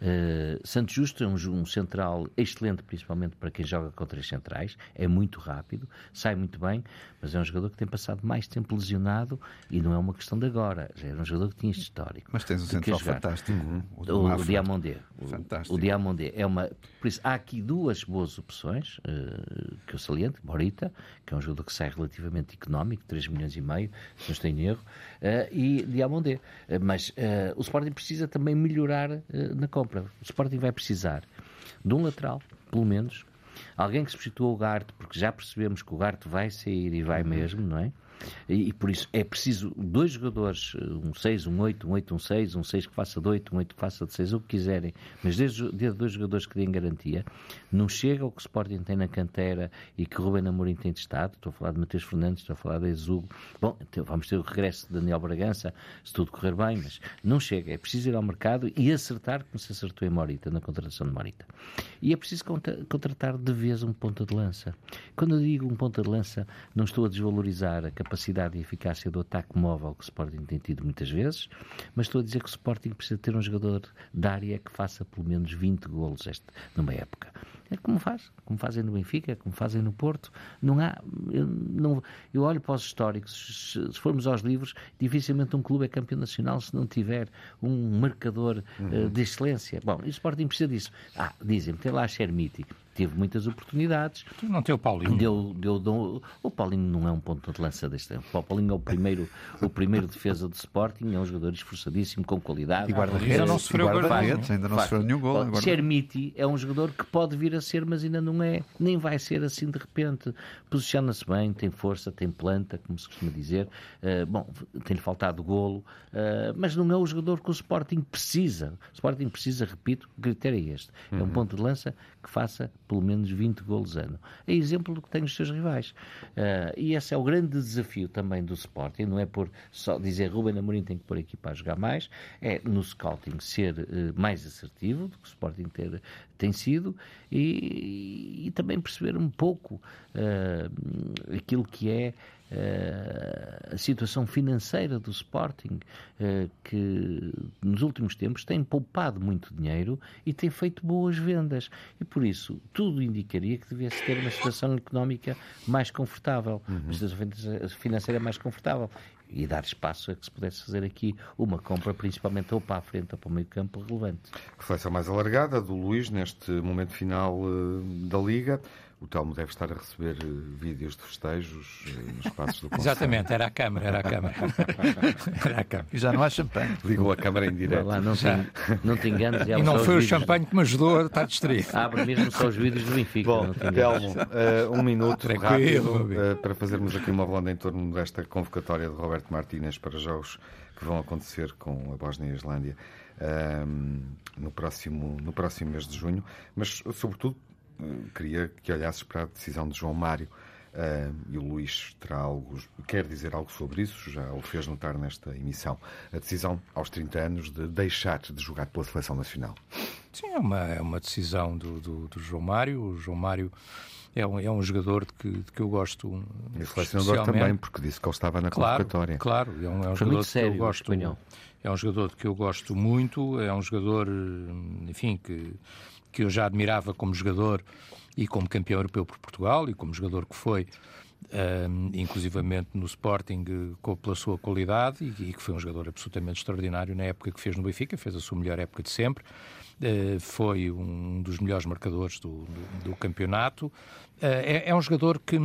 Uh, Santos Justo é um, um, central excelente, principalmente para quem joga com três centrais. É muito rápido, sai muito bem, mas é um jogador que tem passado mais tempo lesionado e não é uma questão de agora. Já era um jogador que tinha histórico. Mas tens um central fantástico. Uhum. O, o Diamondé. O, o Diamondé. É uma... Por isso, há aqui duas boas opções uh, que eu saliento. Morita, que é um jogador que sai relativamente económico, 3 milhões e meio, se não estou em erro, uh, e Diamondé. mas o Sporting precisa também melhorar na Copa compra. O Sporting vai precisar de um lateral, pelo menos, alguém que substitua o Garte, porque já percebemos que o Garte vai sair e vai uhum. mesmo, não é? E, e, por isso é preciso dois jogadores, um 6, um 8, um 8, um 6, um 6 que faça de 8, um 8 que faça de 6, o que quiserem, mas desde, desde dois jogadores que deem garantia, não chega ao que o Sporting tem na cantera e que o Ruben Amorim tem testado. Estou a falar de Mateus Fernandes, estou a falar de Exugo. Bom, então vamos ter o regresso de Daniel Bragança, se tudo correr bem, mas não chega. É preciso ir ao mercado e acertar como se acertou em Morita, na contratação de Morita. E é preciso contratar de vez um ponta de lança. Quando eu digo um ponta de lança, não estou a desvalorizar a capacidade e eficácia do ataque móvel que o Sporting tem tido muitas vezes, mas estou a dizer que o Sporting precisa ter um jogador da área que faça pelo menos 20 golos este, numa época. É como faz, como fazem no Benfica, como fazem no Porto. Não há, eu, não, eu olho para os históricos, se, se, formos aos livros, dificilmente um clube é campeão nacional se não tiver um marcador uhum. uh, de excelência. Bom, e o Sporting precisa disso. Ah, dizem-me, tem lá a Chermiti, teve muitas oportunidades. Não tem o Paulinho. Deu, deu, deu, o Paulinho não é um ponto de lança deste tempo. O Paulinho é o primeiro, o primeiro defesa do Sporting, é um jogador esforçadíssimo, com qualidade. E guarda-redes, ainda não sofreu, guarda ainda não sofreu nenhum gol. Agora. Chermiti é um jogador que pode vir a ser, mas ainda não é, nem vai ser assim de repente. Posiciona-se bem, tem força, tem planta, como se costuma dizer. Uh, bom, tem-lhe faltado golo, uh, mas não é o jogador que o Sporting precisa. O Sporting precisa, repito, o critério é este. É um uhum. ponto de lança que faça pelo menos 20 golos ano. É exemplo do que tem os seus rivais. Uh, e esse é o grande desafio também do Sporting, não é por só dizer Ruben Amorim tem que pôr aqui para jogar mais, é no scouting ser uh, mais assertivo do que o Sporting ter, tem sido e, e também perceber um pouco uh, aquilo que é a situação financeira do Sporting, uh, que nos últimos tempos tem poupado muito dinheiro e tem feito boas vendas. E por isso, tudo indicaria que devia-se ter uma situação económica mais confortável, uhum. uma situação financeira mais confortável e dar espaço a que se pudesse fazer aqui uma compra, principalmente ou para a frente ou para o meio campo, relevante. Reflexão mais alargada do Luís neste momento final uh, da Liga. O Telmo deve estar a receber uh, vídeos de festejos uh, nos passos do Conselho. Exatamente, era a câmara, era a câmara. era a câmara. E já não há champanhe. Ligou a câmara em direto. Lá, não, te, não te enganes. E não foi o champanhe que me ajudou a estar distraído. Abre mesmo só os vídeos do Benfica. Bom, Telmo, uh, um minuto rápido para fazermos aqui uma ronda em torno desta convocatória de Roberto Martínez para jogos que vão acontecer com a Bósnia e a Islândia no, próximo, no próximo mês de junho, mas sobretudo queria que olhasses para a decisão de João Mário Uh, e o Luís terá algo, quer dizer algo sobre isso, já o fez notar nesta emissão. A decisão, aos 30 anos, de deixar de jogar pela seleção nacional. Sim, é uma, é uma decisão do, do, do João Mário. O João Mário é um, é um jogador de que, de que eu gosto. E o selecionador também, porque disse que ele estava na claro, convocatória. Claro, é um, é um jogador sério, que eu gosto. É um jogador que eu gosto muito, é um jogador, enfim, que, que eu já admirava como jogador e como campeão europeu por Portugal e como jogador que foi, um, inclusivamente no Sporting, pela sua qualidade e, e, que foi um jogador absolutamente extraordinário na época que fez no Benfica, fez a sua melhor época de sempre. Uh, foi um dos melhores marcadores do, do, do campeonato. Uh, é, é, um jogador que,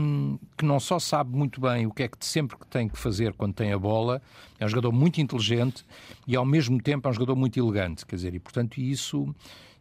que não só sabe muito bem o que é que sempre que tem que fazer quando tem a bola, é um jogador muito inteligente e ao mesmo tempo é um jogador muito elegante, quer dizer, e portanto isso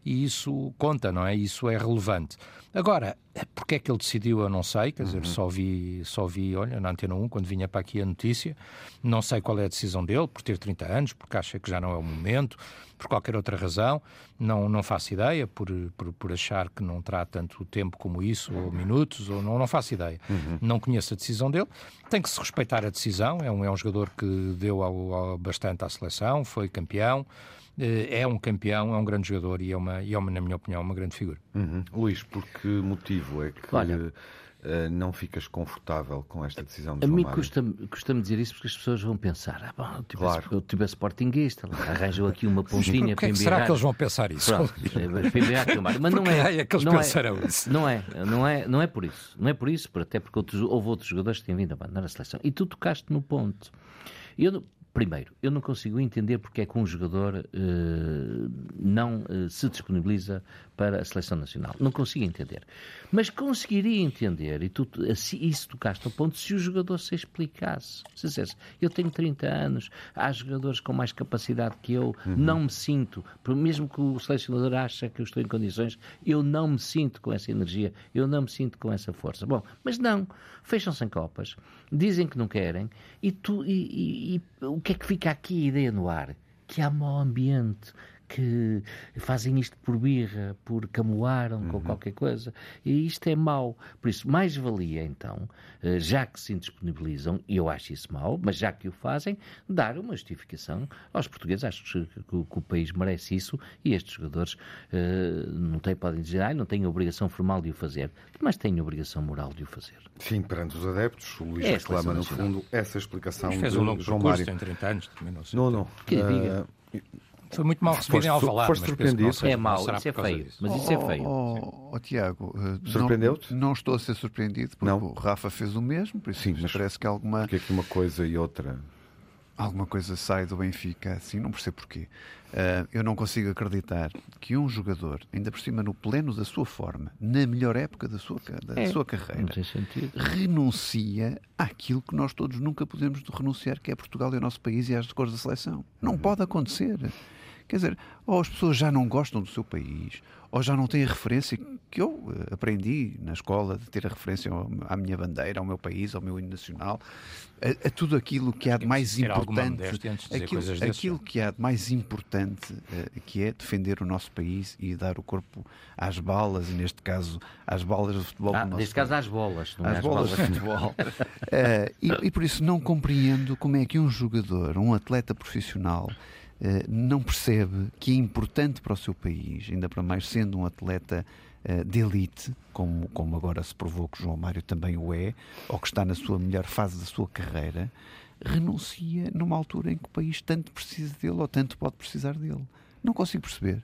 e isso conta, não é? Isso é relevante. Agora, porque é que ele decidiu, eu não sei, quer dizer, uhum. só vi, só vi, olha, na Antena 1, quando vinha para aqui a notícia, não sei qual é a decisão dele, por ter 30 anos, porque acha que já não é o momento, por qualquer outra razão, não, não faço ideia, por, por, por achar que não terá tanto tempo como isso, ou minutos, ou não, não faço ideia. Uhum. Não conheço a decisão dele, tem que se respeitar a decisão, é um, é um jogador que deu ao, ao bastante à seleção, foi campeão, é um campeão, é um grande jogador e é, uma, e é uma, na minha opinião, uma grande figura. Uhum. Luís, por que motivo é que Olha, uh, não ficas confortável com esta decisão de A mim custa-me custa dizer isso porque as pessoas vão pensar, ah, bom, eu tive, claro. eu tive a sportinguista, arranjou aqui uma pontinha para embriagar. será que eles vão pensar isso? Pronto, é, mas não é, é que eles não pensarão é, isso? Não é, não é, não é por isso. Não é por isso, até porque outros, houve outros jogadores que têm vindo a abandonar a seleção. E tu tocaste no ponto. Eu, Primeiro, eu não consigo entender porque é que um jogador uh, não uh, se disponibiliza para a seleção nacional. Não consigo entender. Mas conseguiria entender, e tu, isso tocaste ao ponto, se o jogador se explicasse. Se dissesse, eu tenho 30 anos, há jogadores com mais capacidade que eu, uhum. não me sinto, mesmo que o selecionador ache que eu estou em condições, eu não me sinto com essa energia, eu não me sinto com essa força. Bom, mas não, fecham-se em copas, dizem que não querem, e, tu, e, e, e o que é que fica aqui a ideia no ar? Que há mau ambiente, que fazem isto por birra, por camoaram uhum. com qualquer coisa. E isto é mau. Por isso, mais valia então, eh, já que se indisponibilizam, e eu acho isso mau, mas já que o fazem, dar uma justificação aos portugueses. Acho que, que, que o país merece isso e estes jogadores uh, não têm, podem dizer, ah, não têm a obrigação formal de o fazer, mas têm a obrigação moral de o fazer. Sim, perante os adeptos, o Luís é reclama, no fundo, essa explicação fez um longo João Mário. tem 30 anos, também não sei. Não, não. Que uh, foi muito mal recebido em Alvalade. Foste surpreendido. É mau, isso é feio. Disso. Mas isso é feio. Oh, oh, Tiago, uh, surpreendeu-te? Não, não, estou a ser surpreendido, porque não. o Rafa fez o mesmo, por isso Sim, mas parece que alguma. Porque é que uma coisa e outra. Alguma coisa sai do Benfica assim, não percebo porquê. Uh, eu não consigo acreditar que um jogador, ainda por cima no pleno da sua forma, na melhor época da sua, da é, sua carreira, renuncia àquilo que nós todos nunca podemos renunciar, que é Portugal e o nosso país e as cores da seleção. Não uhum. pode acontecer. Quer dizer, ou as pessoas já não gostam do seu país, ou já não têm a referência que eu eh, aprendi na escola, de ter a referência à minha bandeira, ao meu país, ao meu hino nacional, a, a tudo aquilo que há de mais importante, aquilo, aquilo que há de mais importante, uh, que é defender o nosso país e dar o corpo às balas, e neste caso às balas do futebol. Ah, neste caso às bolas, não às, é às bolas, bolas de futebol. uh, e, e por isso não compreendo como é que um jogador, um atleta profissional, eh, não percebe que é importante para o seu país, ainda para mais sendo um atleta eh, de elite, como, como agora se provou que João Mário também o é, ou que está na sua melhor fase da sua carreira, renuncia numa altura em que o país tanto precisa dele ou tanto pode precisar dele. Não consigo perceber.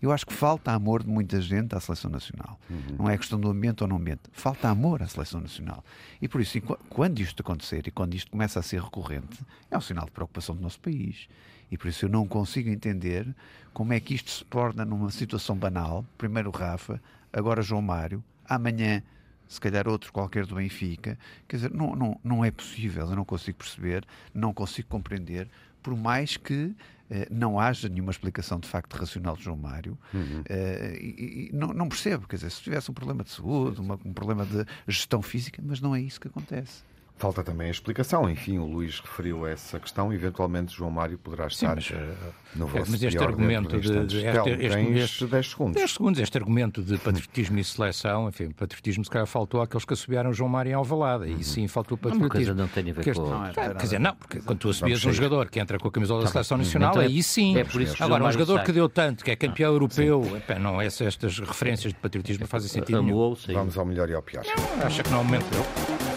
Eu acho que falta amor de muita gente à seleção nacional. Uhum. Não é questão do ambiente ou não ambiente. Falta amor à seleção nacional. E por isso, quando isto acontecer e quando isto começa a ser recorrente, é um sinal de preocupação do nosso país. E por isso eu não consigo entender como é que isto se torna numa situação banal. Primeiro Rafa, agora João Mário, amanhã se calhar outro qualquer do Benfica. Quer dizer, não, não, não é possível, eu não consigo perceber, não consigo compreender, por mais que eh, não haja nenhuma explicação de facto racional de João Mário. Uhum. Eh, e, e, não, não, percebo, quer dizer, se tivesse um problema de saúde, uma, um problema de gestão física, mas não é isso que acontece. Falta também a explicação. Enfim, o Luís referiu essa questão. Eventualmente, João Mário poderá estar Sim, mas, uh, no vosso Mas este argumento de. de este, este, este, 10 segundos. 10 segundos. Este argumento de patriotismo e seleção, enfim, patriotismo se calhar faltou àqueles que assobiaram João Mário em Alvalada. E sim, faltou patriotismo. Uma coisa não tem a ver com. Não, quer dizer, não, porque quando tu assobias um jogador que entra com a camisola da tá seleção nacional, então é, aí sim. É por isso Agora, um jogador que deu tanto, que é campeão europeu, não, essas, estas referências de patriotismo fazem sentido. Nenhum. Vamos ao melhor e ao pior. Acha que não é o momento dele.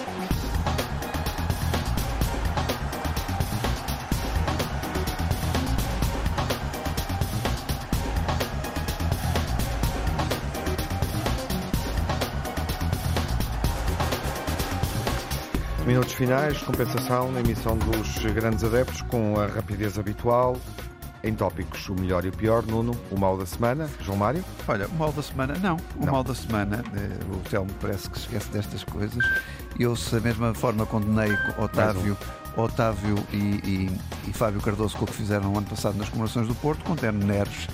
Minutos finais, compensação na emissão dos grandes adeptos com a rapidez habitual. Em tópicos, o melhor e o pior, Nuno, o mal da semana, João Mário? Olha, o mal da semana, não. O não. mal da semana, eh, o Telmo parece que esquece destas coisas. Eu, se da mesma forma condenei Otávio, um. Otávio e, e, e, Fábio Cardoso com o que fizeram no ano passado nas comemorações do Porto, condeno Neres,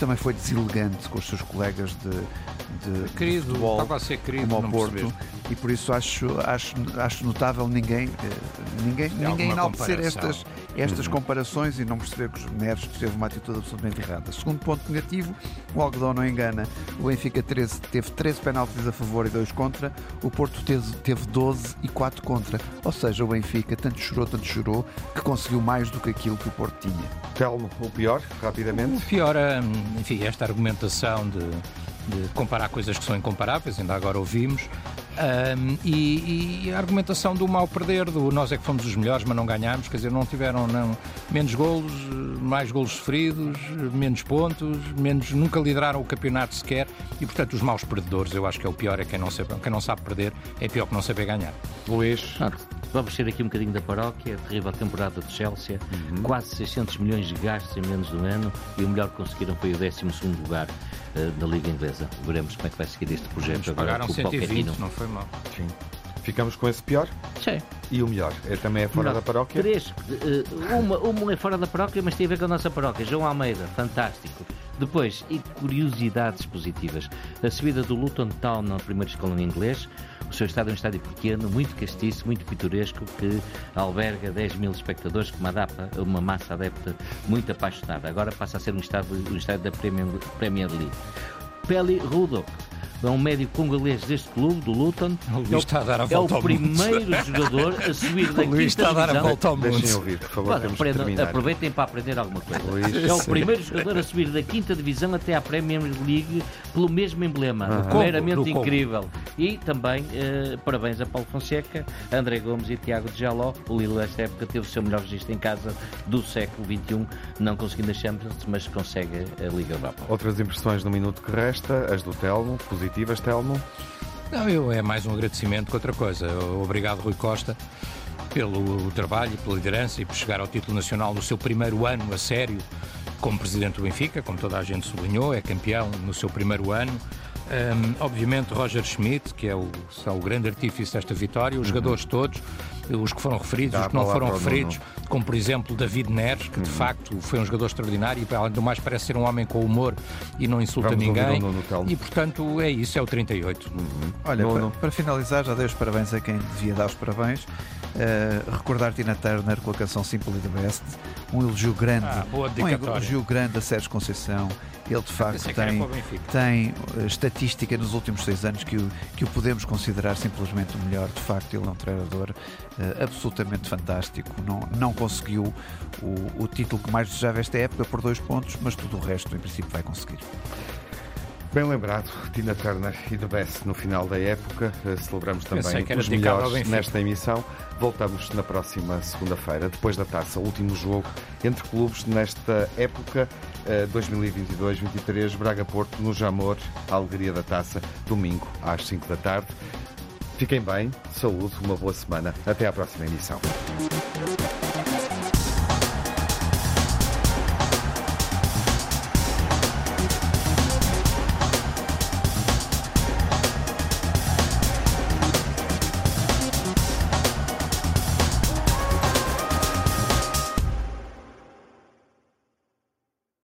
também foi deselegante com os seus colegas de, de, querido, de futebol, estava a ser querido, como ao Porto. Percebeste e por isso acho, acho, acho notável ninguém, eh, ninguém, ninguém enaltecer estas, estas uhum. comparações e não perceber que os Neres teve uma atitude absolutamente errada. Segundo ponto negativo, o algodão não engana. O Benfica 13, teve 13 penaltis a favor e 2 contra, o Porto teve, teve 12 e 4 contra. Ou seja, o Benfica tanto chorou, tanto chorou, que conseguiu mais do que aquilo que o Porto tinha. Telmo, o pior, rapidamente? O pior, hum, enfim, esta argumentação de, de comparar coisas que são incomparáveis, ainda agora ouvimos, um, e, e, a argumentação do mal perder, do nós é que fomos os melhores, mas não ganhámos, quer dizer, não tiveram não, menos golos, mais golos sofridos, menos pontos, menos, nunca lideraram o campeonato sequer e, portanto, os maus perdedores, eu acho que é o pior, é quem não sabe, quem não sabe perder, é pior que não saber ganhar. Luís. Vamos ser aqui um bocadinho da paróquia, terrível temporada de Chelsea, uhum. quase 600 milhões de gastos em menos de um ano e o melhor que conseguiram foi o 12 lugar uh, da Liga Inglesa. Veremos como é que vai seguir este projeto Eles agora pagaram com o 120, não foi mal. Sim. Ficamos com esse pior? Sim. E o melhor? É, também é fora da paróquia? Três. Uh, uma, uma é fora da paróquia, mas tem a ver com a nossa paróquia. João Almeida, fantástico. Depois, e curiosidades positivas. A subida do Luton Town na primeira escola em inglês. O seu estádio é um estádio pequeno, muito castiço, muito pitoresco, que alberga 10 mil espectadores, com uma, adapta, uma massa adepta muito apaixonada. Agora passa a ser um estádio, um estádio da Premier, Premier League. Peli Rudolph é um médio congolês deste clube, do Luton. O Luís é o, está a dar a volta é o primeiro jogador a subir da quinta está a dar a volta ao mundo. Deixem ouvir, por favor, aprendam, aproveitem para aprender alguma coisa. Luís. É o primeiro jogador a subir da quinta divisão até à Premier League pelo mesmo emblema. Uhum. Meramente incrível. E também, eh, parabéns a Paulo Fonseca, André Gomes e Tiago de Jaló. O Lille, nesta época, teve o seu melhor registro em casa do século XXI, não conseguindo a Champions, mas consegue a Liga Europa. Outras impressões no minuto que resta, as do Telmo, positivo positivas, Telmo? Não, eu é mais um agradecimento que outra coisa. Obrigado, Rui Costa, pelo trabalho, pela liderança e por chegar ao título nacional no seu primeiro ano a sério como presidente do Benfica, como toda a gente sublinhou, é campeão no seu primeiro ano. Um, obviamente, Roger Schmidt, que é o, o grande artífice desta vitória, os uhum. jogadores todos, os que foram referidos, Dá os que não foram referidos, como por exemplo David Neres, que de uhum. facto foi um jogador extraordinário e, além do mais, parece ser um homem com humor e não insulta Vamos ninguém. E portanto, é isso, é o 38. Uhum. Olha, para, para, finalizar, já dei os parabéns a quem devia dar os parabéns. Uh, recordar Tina Turner com a canção Simply the Best, um elogio grande, ah, um elogio grande a Sérgio Conceição. Ele de facto tem, tem uh, estatística nos últimos seis anos que o, que o podemos considerar simplesmente o melhor. De facto, ele é um treinador uh, absolutamente fantástico. Não, não conseguiu o, o título que mais desejava esta época por dois pontos, mas tudo o resto, em princípio, vai conseguir. Bem lembrado, Tina Turner e The Best no final da época. Eh, celebramos também os melhores nesta emissão. Voltamos na próxima segunda-feira, depois da taça. Último jogo entre clubes nesta época 2022-23. Eh, Braga-Porto no Jamor, alegria da taça, domingo às 5 da tarde. Fiquem bem, saúde, uma boa semana. Até à próxima emissão.